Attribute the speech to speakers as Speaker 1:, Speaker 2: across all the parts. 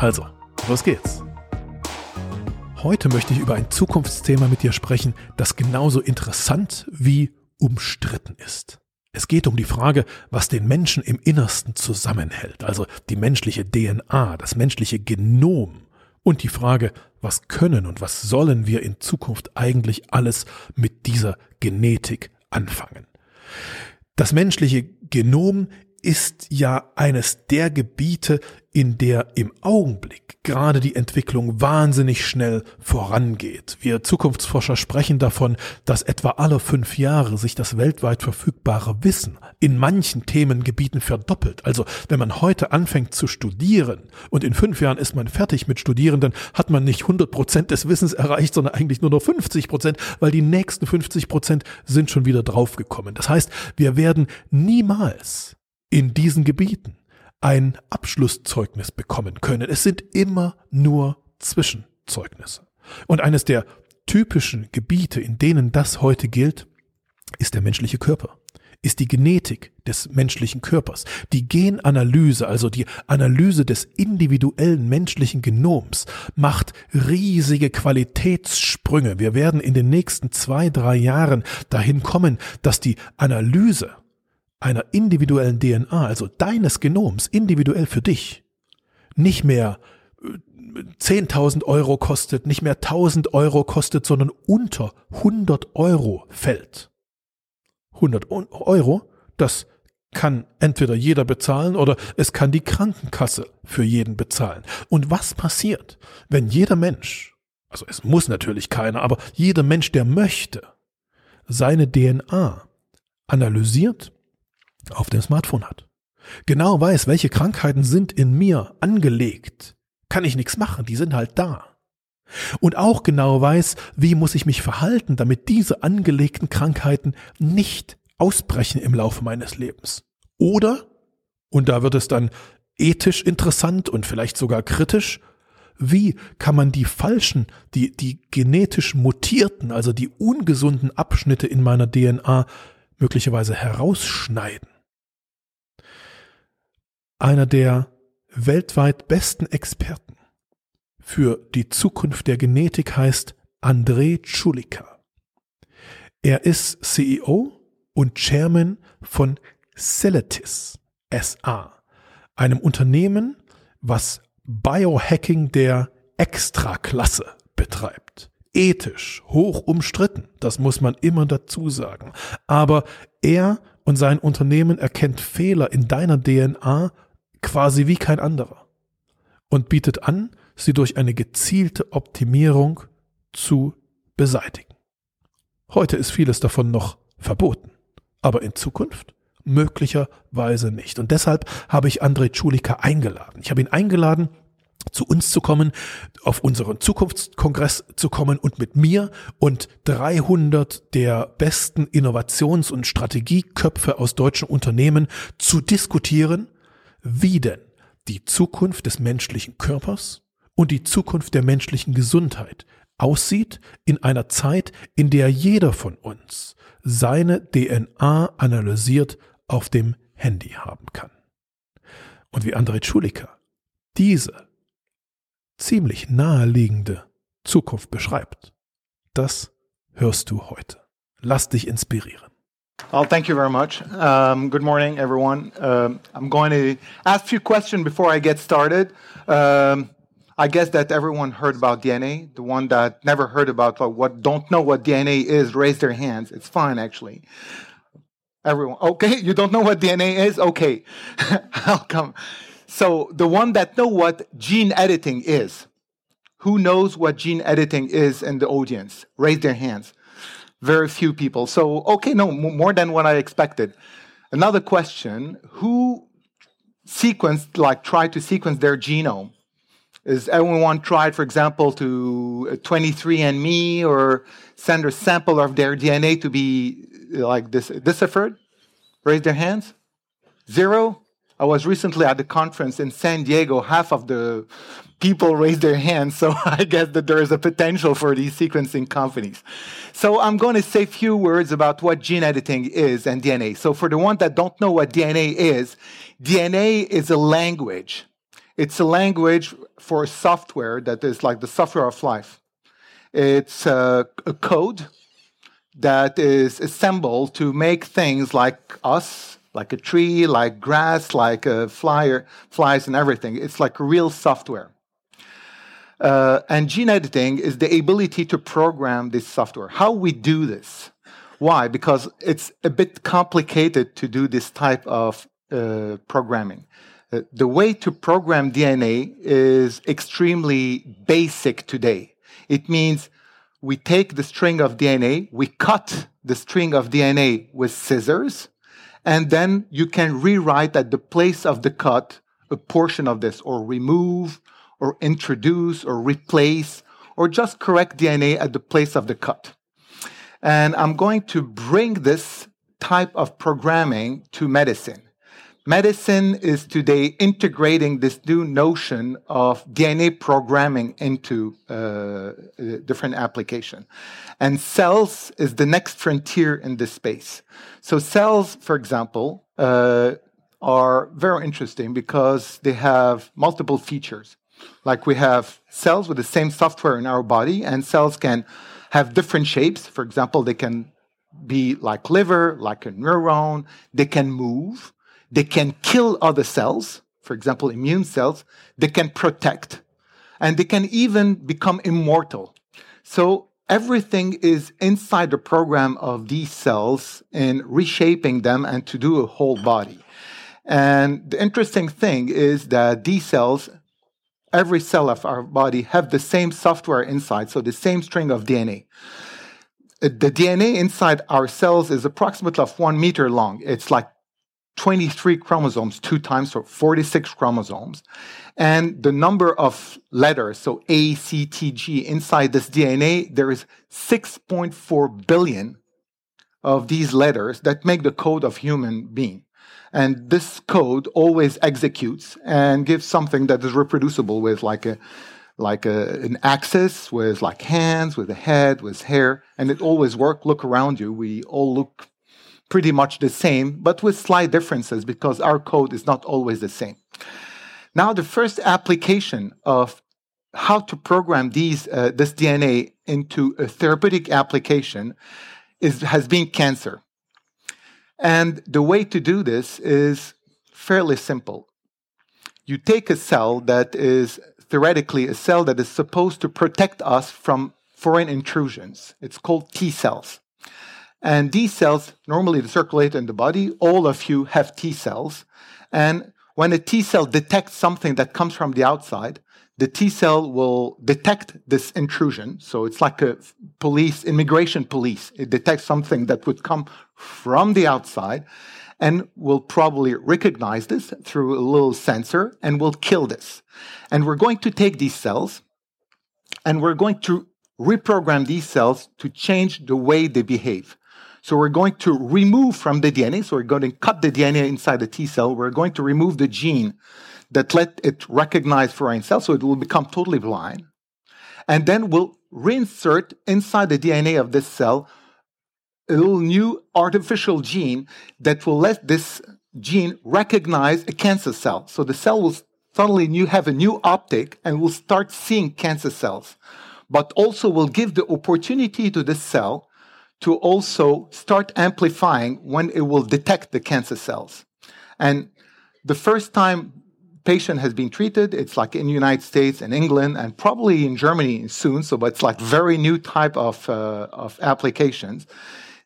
Speaker 1: Also, los geht's. Heute möchte ich über ein Zukunftsthema mit dir sprechen, das genauso interessant wie umstritten ist. Es geht um die Frage, was den Menschen im Innersten zusammenhält, also die menschliche DNA, das menschliche Genom und die Frage, was können und was sollen wir in Zukunft eigentlich alles mit dieser Genetik anfangen. Das menschliche Genom ist ja eines der Gebiete, in der im Augenblick gerade die Entwicklung wahnsinnig schnell vorangeht. Wir Zukunftsforscher sprechen davon, dass etwa alle fünf Jahre sich das weltweit verfügbare Wissen in manchen Themengebieten verdoppelt. Also wenn man heute anfängt zu studieren und in fünf Jahren ist man fertig mit Studieren, dann hat man nicht 100 Prozent des Wissens erreicht, sondern eigentlich nur noch 50 Prozent, weil die nächsten 50 Prozent sind schon wieder draufgekommen. Das heißt, wir werden niemals in diesen Gebieten ein Abschlusszeugnis bekommen können. Es sind immer nur Zwischenzeugnisse. Und eines der typischen Gebiete, in denen das heute gilt, ist der menschliche Körper ist die Genetik des menschlichen Körpers. Die Genanalyse, also die Analyse des individuellen menschlichen Genoms, macht riesige Qualitätssprünge. Wir werden in den nächsten zwei, drei Jahren dahin kommen, dass die Analyse einer individuellen DNA, also deines Genoms, individuell für dich, nicht mehr 10.000 äh, Euro kostet, nicht mehr 1.000 Euro kostet, sondern unter 100 Euro fällt. 100 Euro, das kann entweder jeder bezahlen oder es kann die Krankenkasse für jeden bezahlen. Und was passiert, wenn jeder Mensch, also es muss natürlich keiner, aber jeder Mensch, der möchte, seine DNA analysiert auf dem Smartphone hat. Genau weiß, welche Krankheiten sind in mir angelegt. Kann ich nichts machen, die sind halt da. Und auch genau weiß, wie muss ich mich verhalten, damit diese angelegten Krankheiten nicht ausbrechen im Laufe meines Lebens. Oder, und da wird es dann ethisch interessant und vielleicht sogar kritisch, wie kann man die falschen, die, die genetisch mutierten, also die ungesunden Abschnitte in meiner DNA möglicherweise herausschneiden. Einer der weltweit besten Experten für die Zukunft der Genetik heißt André Tschulika. Er ist CEO und Chairman von Celetis SA, einem Unternehmen, was Biohacking der Extraklasse betreibt ethisch hoch umstritten. Das muss man immer dazu sagen. Aber er und sein Unternehmen erkennt Fehler in deiner DNA quasi wie kein anderer und bietet an, sie durch eine gezielte Optimierung zu beseitigen. Heute ist vieles davon noch verboten, aber in Zukunft möglicherweise nicht. Und deshalb habe ich Andrei Tschulika eingeladen. Ich habe ihn eingeladen, zu uns zu kommen, auf unseren Zukunftskongress zu kommen und mit mir und 300 der besten Innovations- und Strategieköpfe aus deutschen Unternehmen zu diskutieren, wie denn die Zukunft des menschlichen Körpers und die Zukunft der menschlichen Gesundheit aussieht in einer Zeit, in der jeder von uns seine DNA analysiert auf dem Handy haben kann. Und wie André Schulika diese ziemlich naheliegende Zukunft beschreibt. Das hörst du heute. Lass dich inspirieren.
Speaker 2: Well, thank you very much. Um, good morning, everyone. Um, I'm going to ask a few questions before I get started. Um, I guess that everyone heard about DNA. The one that never heard about what don't know what DNA is, raise their hands. It's fine, actually. Everyone, okay, you don't know what DNA is? Okay, I'll come. So the one that know what gene editing is, who knows what gene editing is in the audience? Raise their hands. Very few people. So, okay, no, more than what I expected. Another question, who sequenced, like tried to sequence their genome? Is anyone tried, for example, to uh, 23andMe or send a sample of their DNA to be like this deciphered? Raise their hands. Zero. I was recently at the conference in San Diego. Half of the people raised their hands, so I guess that there is a potential for these sequencing companies. So I'm going to say a few words about what gene editing is and DNA. So for the ones that don't know what DNA is, DNA is a language. It's a language for software that is like the software of life. It's a, a code that is assembled to make things like us, like a tree, like grass, like a flyer, flies, and everything. It's like real software. Uh, and gene editing is the ability to program this software. How we do this? Why? Because it's a bit complicated to do this type of uh, programming. Uh, the way to program DNA is extremely basic today. It means we take the string of DNA, we cut the string of DNA with scissors, and then you can rewrite at the place of the cut a portion of this, or remove, or introduce, or replace, or just correct DNA at the place of the cut. And I'm going to bring this type of programming to medicine medicine is today integrating this new notion of DNA programming into uh, different application. And cells is the next frontier in this space. So cells, for example, uh, are very interesting because they have multiple features. Like we have cells with the same software in our body, and cells can have different shapes. For example, they can be like liver, like a neuron. They can move. They can kill other cells, for example, immune cells. They can protect. And they can even become immortal. So everything is inside the program of these cells in reshaping them and to do a whole body. And the interesting thing is that these cells, every cell of our body, have the same software inside, so the same string of DNA. The DNA inside our cells is approximately of one meter long. It's like 23 chromosomes two times, so 46 chromosomes. And the number of letters, so A, C, T, G, inside this DNA, there is 6.4 billion of these letters that make the code of human being. And this code always executes and gives something that is reproducible with like a like a, an axis with like hands, with a head, with hair, and it always works. Look around you. We all look pretty much the same, but with slight differences because our code is not always the same. Now, the first application of how to program these, uh, this DNA into a therapeutic application is, has been cancer. And the way to do this is fairly simple. You take a cell that is theoretically a cell that is supposed to protect us from foreign intrusions. It's called T cells. And these cells normally circulate in the body. All of you have T cells. And when a T cell detects something that comes from the outside, the T cell will detect this intrusion. So it's like a police, immigration police. It detects something that would come from the outside and will probably recognize this through a little sensor and will kill this. And we're going to take these cells and we're going to reprogram these cells to change the way they behave. So we're going to remove from the DNA, so we're going to cut the DNA inside the T cell. We're going to remove the gene that let it recognize foreign cells, so it will become totally blind. And then we'll reinsert inside the DNA of this cell a little new artificial gene that will let this gene recognize a cancer cell. So the cell will suddenly new, have a new optic and will start seeing cancer cells, but also will give the opportunity to this cell to also start amplifying when it will detect the cancer cells. And the first time patient has been treated, it's like in the United States and England and probably in Germany soon, so but it's like very new type of, uh, of applications.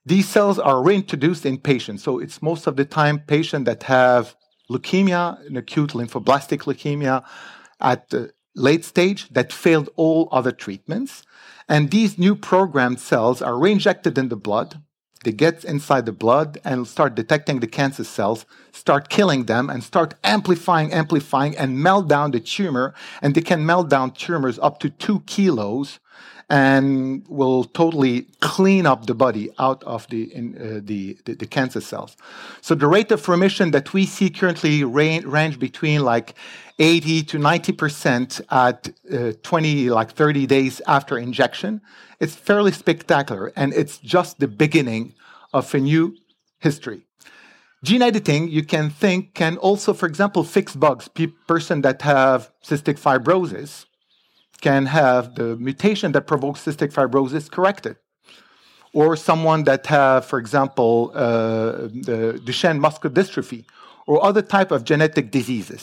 Speaker 2: These cells are reintroduced in patients. So it's most of the time patients that have leukemia, an acute lymphoblastic leukemia at the late stage that failed all other treatments. And these new programmed cells are reinjected in the blood, they get inside the blood and start detecting the cancer cells, start killing them, and start amplifying, amplifying, and melt down the tumor. And they can melt down tumors up to two kilos and will totally clean up the body out of the, in, uh, the, the, the, cancer cells. So the rate of remission that we see currently range, range between like 80 to 90% at uh, 20, like 30 days after injection. It's fairly spectacular, and it's just the beginning of a new history. Gene editing, you can think, can also, for example, fix bugs. Pe- person that have cystic fibrosis can have the mutation that provokes cystic fibrosis corrected. Or someone that have, for example, uh, the Duchenne muscular dystrophy or other type of genetic diseases.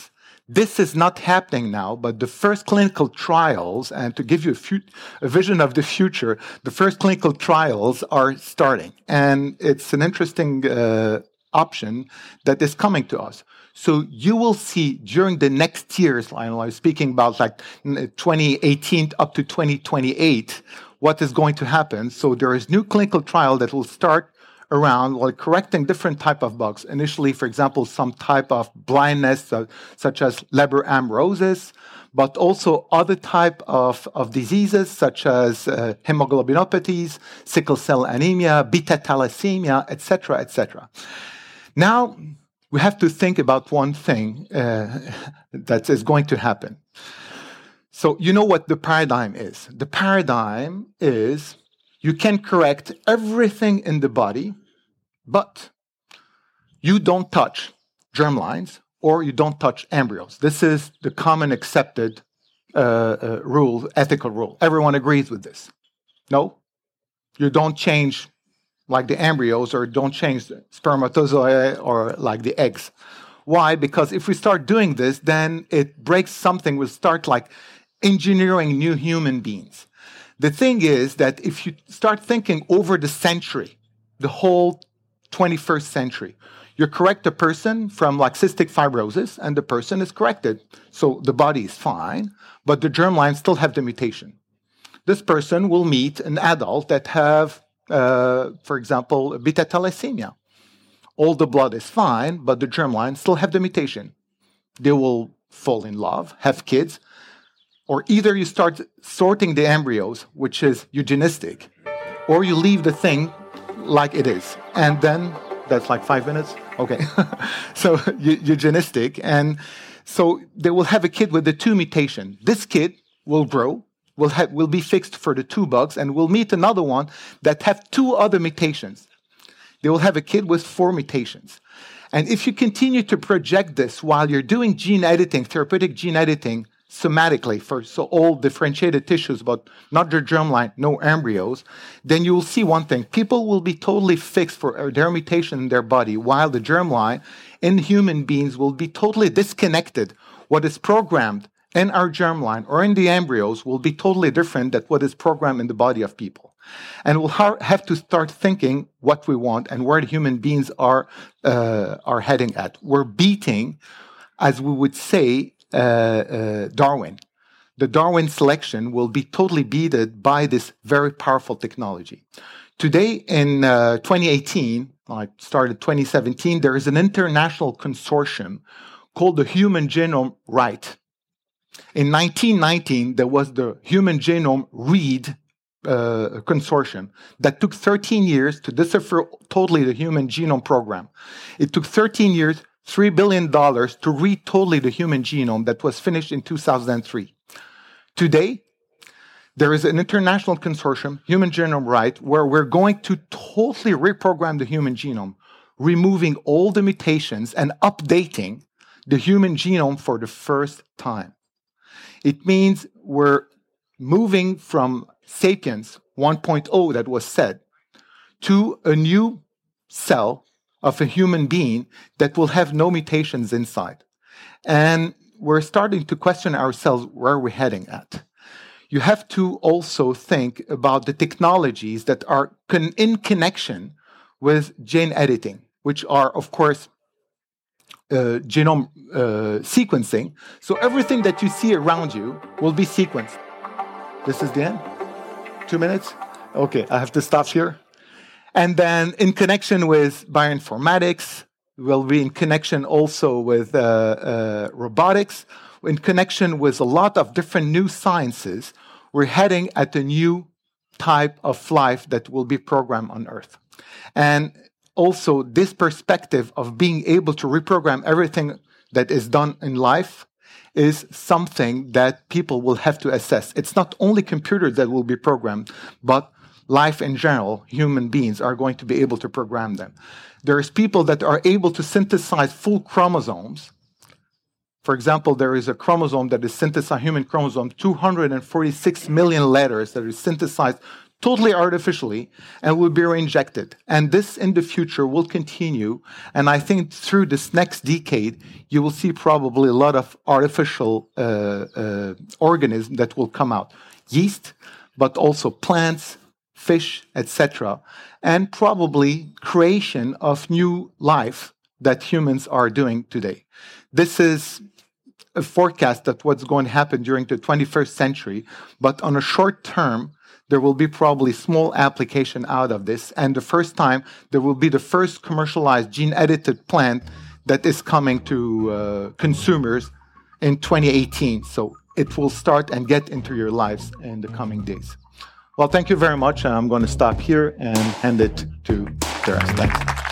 Speaker 2: This is not happening now, but the first clinical trials, and to give you a, a, vision of the future, the first clinical trials are starting. And it's an interesting uh, option that is coming to us. So you will see during the next years, I was speaking about like 2018 up to 2028, what is going to happen. So there is new clinical trial that will start around like correcting different type of bugs. Initially, for example, some type of blindness, uh, such as Leber amaurosis, but also other type of, of diseases such as uh, hemoglobinopathies, sickle cell anemia, beta thalassemia, etc., etc. Now, we have to think about one thing uh, that is going to happen. So, you know what the paradigm is? The paradigm is you can correct everything in the body, but you don't touch germlines or you don't touch embryos. This is the common accepted uh, uh, rule, ethical rule. Everyone agrees with this. No, you don't change like the embryos or don't change the spermatozoa or like the eggs. Why? Because if we start doing this, then it breaks something. We'll start like engineering new human beings. The thing is that if you start thinking over the century, the whole 21st century, you correct a person from like cystic fibrosis and the person is corrected. So the body is fine, but the germline still have the mutation. This person will meet an adult that have uh, for example, beta thalassemia. All the blood is fine, but the germline still have the mutation. They will fall in love, have kids, or either you start sorting the embryos, which is eugenistic, or you leave the thing like it is. And then that's like five minutes. Okay. so eugenistic. And so they will have a kid with the two mutation. This kid will grow will, have, will be fixed for the two bugs, and we'll meet another one that have two other mutations. They will have a kid with four mutations. And if you continue to project this while you're doing gene editing, therapeutic gene editing, somatically for so all differentiated tissues, but not their germline, no embryos, then you will see one thing. People will be totally fixed for uh, their mutation in their body, while the germline in human beings will be totally disconnected. What is programmed in our germline or in the embryos will be totally different than what is programmed in the body of people. And we'll ha- have to start thinking what we want and where human beings are, uh, are heading at. We're beating, as we would say, uh, uh, Darwin. The Darwin selection will be totally beaten by this very powerful technology. Today, in uh, 2018, I started 2017, there is an international consortium called the Human Genome Write in 1919, there was the Human Genome Read uh, consortium that took 13 years to decipher totally the human genome program. It took 13 years, $3 billion to read totally the human genome that was finished in 2003. Today, there is an international consortium, Human Genome Write, where we're going to totally reprogram the human genome, removing all the mutations and updating the human genome for the first time. It means we're moving from sapiens 1.0 that was said to a new cell of a human being that will have no mutations inside. And we're starting to question ourselves where we're heading at. You have to also think about the technologies that are con- in connection with gene editing, which are, of course, uh, genome uh, sequencing. So everything that you see around you will be sequenced. This is the end. Two minutes? Okay, I have to stop here. And then in connection with bioinformatics, we'll be in connection also with uh, uh, robotics, in connection with a lot of different new sciences. We're heading at a new type of life that will be programmed on Earth. And also, this perspective of being able to reprogram everything that is done in life is something that people will have to assess. It's not only computers that will be programmed, but life in general, human beings are going to be able to program them. There's people that are able to synthesize full chromosomes. For example, there is a chromosome that is synthesized, human chromosome, 246 million letters that is synthesized totally artificially and will be reinjected. And this in the future will continue. And I think through this next decade, you will see probably a lot of artificial uh, uh, organisms that will come out. Yeast, but also plants, fish, etc. And probably creation of new life that humans are doing today. This is a forecast of what's going to happen during the 21st century, but on a short term, there will be probably small application out of this. And the first time, there will be the first commercialized gene edited plant that is coming to uh, consumers in 2018. So it will start and get into your lives in the coming days. Well, thank you very much. I'm going to stop here and hand it to Teres. Thanks.